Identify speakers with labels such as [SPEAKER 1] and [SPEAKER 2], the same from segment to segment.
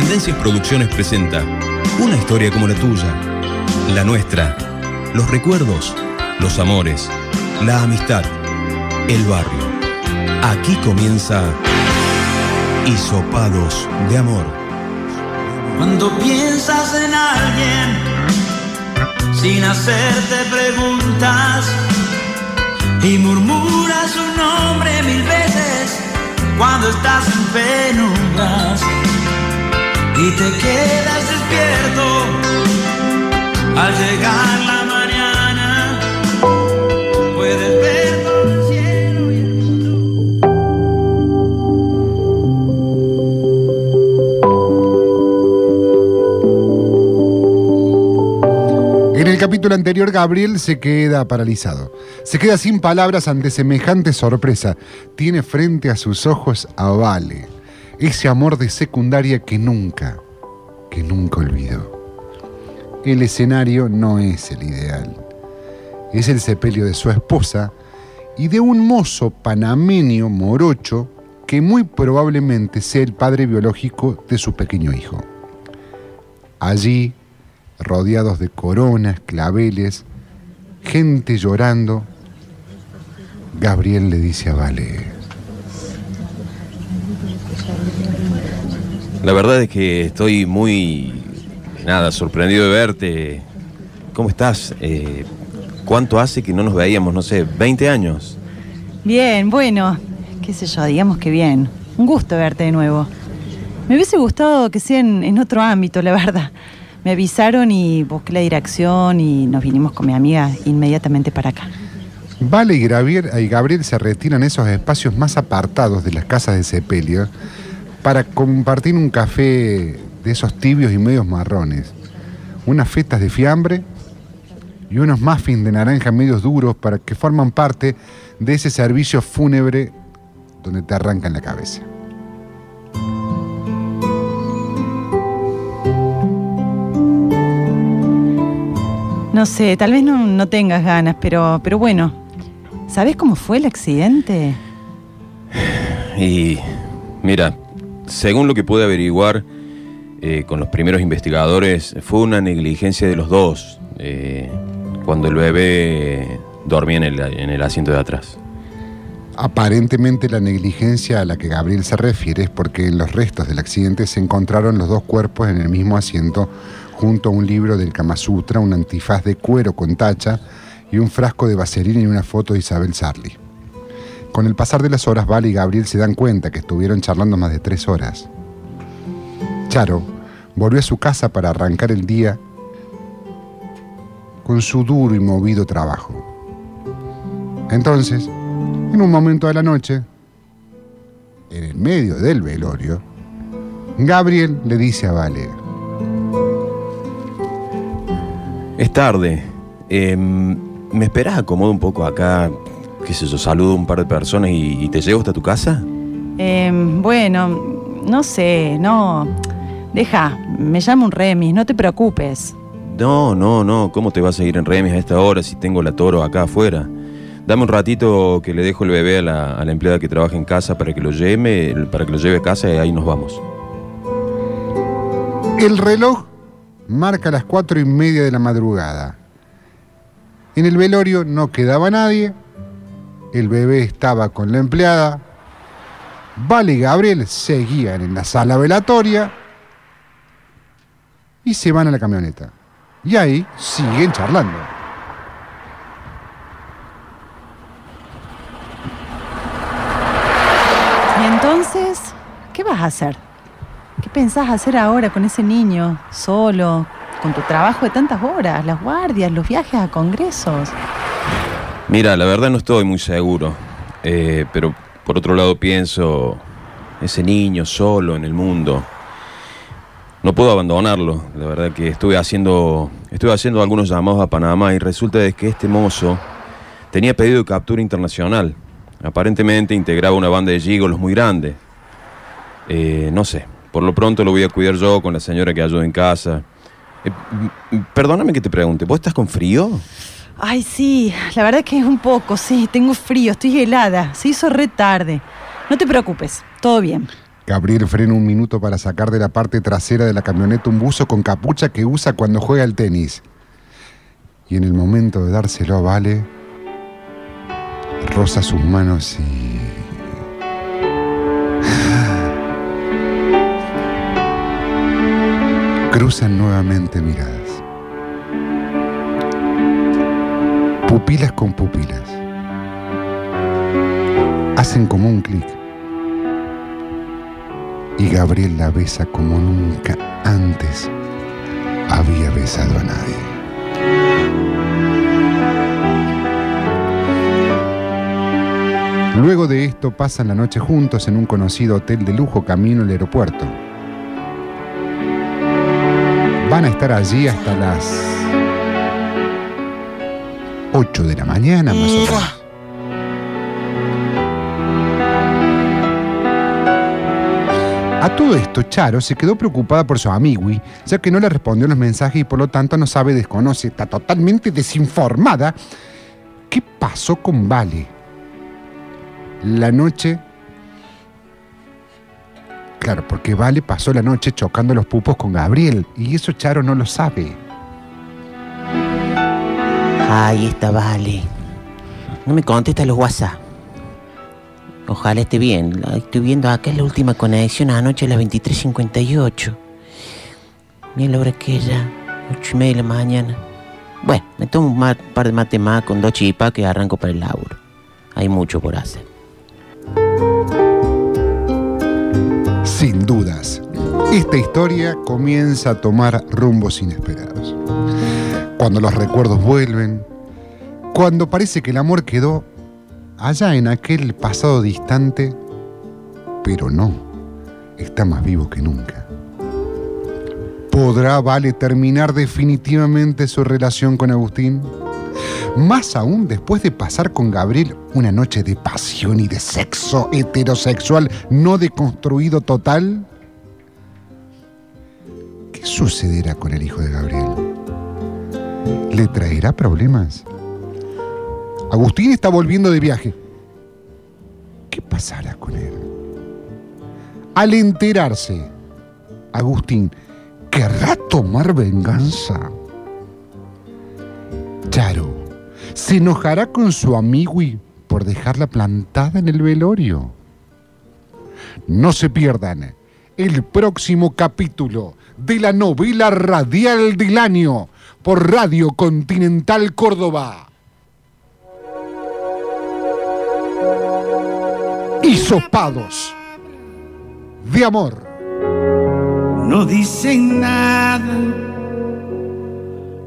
[SPEAKER 1] Tendencias Producciones presenta una historia como la tuya, la nuestra, los recuerdos, los amores, la amistad, el barrio. Aquí comienza Hisopados de Amor.
[SPEAKER 2] Cuando piensas en alguien sin hacerte preguntas y murmuras su nombre mil veces cuando estás en penumbras y te quedas despierto al llegar la mañana puedes ver todo el cielo y el mundo
[SPEAKER 3] En el capítulo anterior, Gabriel se queda paralizado. Se queda sin palabras ante semejante sorpresa. Tiene frente a sus ojos a Vale, ese amor de secundaria que nunca, que nunca olvidó. El escenario no es el ideal. Es el sepelio de su esposa y de un mozo panameño morocho que muy probablemente sea el padre biológico de su pequeño hijo. Allí, rodeados de coronas, claveles, gente llorando, Gabriel le dice a Vale,
[SPEAKER 4] La verdad es que estoy muy, nada, sorprendido de verte. ¿Cómo estás? Eh, ¿Cuánto hace que no nos veíamos? No sé, 20 años.
[SPEAKER 5] Bien, bueno, qué sé yo, digamos que bien. Un gusto verte de nuevo. Me hubiese gustado que sea en, en otro ámbito, la verdad. Me avisaron y busqué la dirección y nos vinimos con mi amiga inmediatamente para acá.
[SPEAKER 3] Vale y Gabriel, y Gabriel se retiran a esos espacios más apartados de las casas de sepelio para compartir un café de esos tibios y medios marrones, unas fetas de fiambre y unos muffins de naranja medios duros para que forman parte de ese servicio fúnebre donde te arrancan la cabeza.
[SPEAKER 5] No sé, tal vez no, no tengas ganas, pero, pero bueno. ¿Sabes cómo fue el accidente?
[SPEAKER 4] Y mira, según lo que pude averiguar eh, con los primeros investigadores, fue una negligencia de los dos eh, cuando el bebé dormía en el, en el asiento de atrás.
[SPEAKER 3] Aparentemente la negligencia a la que Gabriel se refiere es porque en los restos del accidente se encontraron los dos cuerpos en el mismo asiento junto a un libro del Kama Sutra, un antifaz de cuero con tacha y un frasco de vaselina y una foto de Isabel Sarli. Con el pasar de las horas, Vale y Gabriel se dan cuenta que estuvieron charlando más de tres horas. Charo volvió a su casa para arrancar el día con su duro y movido trabajo. Entonces, en un momento de la noche, en el medio del velorio, Gabriel le dice a Vale,
[SPEAKER 4] Es tarde. Eh, ¿Me esperás acomodo un poco acá? ¿Qué sé yo? Saludo a un par de personas y, y te llevo hasta tu casa.
[SPEAKER 5] Em, bueno, no sé, no. Deja, me llamo un remis, no te preocupes.
[SPEAKER 4] No, no, no. ¿Cómo te vas a ir en remis a esta hora si tengo la toro acá afuera? Dame un ratito que le dejo el bebé a la, a la empleada que trabaja en casa para que lo lleve, para que lo lleve a casa y ahí nos vamos.
[SPEAKER 3] El reloj marca las cuatro y media de la madrugada. En el velorio no quedaba nadie. El bebé estaba con la empleada. Vale y Gabriel seguían en la sala velatoria. Y se van a la camioneta. Y ahí siguen charlando.
[SPEAKER 5] Y entonces, ¿qué vas a hacer? ¿Qué pensás hacer ahora con ese niño, solo, con tu trabajo de tantas horas, las guardias, los viajes a congresos?
[SPEAKER 4] Mira, la verdad no estoy muy seguro. Eh, pero por otro lado pienso, ese niño solo en el mundo. No puedo abandonarlo. La verdad que estuve haciendo, estuve haciendo algunos llamados a Panamá y resulta que este mozo tenía pedido de captura internacional. Aparentemente integraba una banda de gigolos muy grande. Eh, no sé, por lo pronto lo voy a cuidar yo con la señora que ayuda en casa. Eh, perdóname que te pregunte, ¿vos estás con frío?
[SPEAKER 5] Ay, sí, la verdad que es un poco, sí, tengo frío, estoy helada, se hizo re tarde. No te preocupes, todo bien.
[SPEAKER 3] Gabriel frena un minuto para sacar de la parte trasera de la camioneta un buzo con capucha que usa cuando juega al tenis. Y en el momento de dárselo a Vale, roza sus manos y... Cruzan nuevamente miradas. Pupilas con pupilas. Hacen como un clic. Y Gabriel la besa como nunca antes había besado a nadie. Luego de esto pasan la noche juntos en un conocido hotel de lujo camino al aeropuerto. Van a estar allí hasta las 8 de la mañana más o menos. A todo esto, Charo se quedó preocupada por su amigui, ya que no le respondió los mensajes y por lo tanto no sabe, desconoce, está totalmente desinformada. ¿Qué pasó con Vale? La noche. Claro, porque Vale pasó la noche chocando los pupos con Gabriel, y eso Charo no lo sabe.
[SPEAKER 6] Ahí está, vale. No me contesta los WhatsApp. Ojalá esté bien. Estoy viendo acá en la última conexión anoche a las 23.58. Mira la hora que es ya. 8 y media de la mañana. Bueno, me tomo un par de mate más con dos chipas que arranco para el laburo. Hay mucho por hacer.
[SPEAKER 3] Esta historia comienza a tomar rumbos inesperados. Cuando los recuerdos vuelven, cuando parece que el amor quedó allá en aquel pasado distante, pero no, está más vivo que nunca. ¿Podrá Vale terminar definitivamente su relación con Agustín? Más aún después de pasar con Gabriel una noche de pasión y de sexo heterosexual no deconstruido total. ¿Qué sucederá con el hijo de Gabriel? ¿Le traerá problemas? Agustín está volviendo de viaje. ¿Qué pasará con él? Al enterarse, Agustín, ¿querrá tomar venganza? Charo, ¿se enojará con su amigui por dejarla plantada en el velorio? No se pierdan el próximo capítulo de la novela radial del año por Radio Continental Córdoba. Hisopados de amor.
[SPEAKER 2] no dicen nada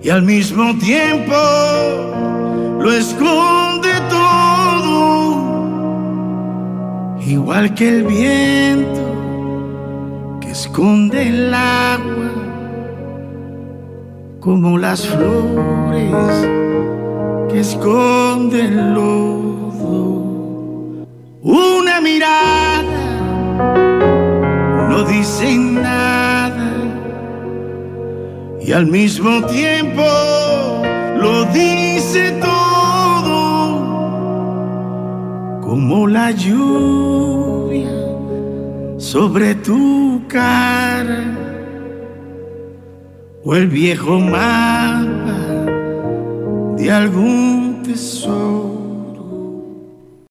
[SPEAKER 2] y al mismo tiempo lo esconde todo, igual que el viento esconde el agua, como las flores que esconden el lodo. Una mirada no dicen nada y al mismo tiempo lo dice todo como la lluvia sobre tu cara o el viejo mapa de algún tesoro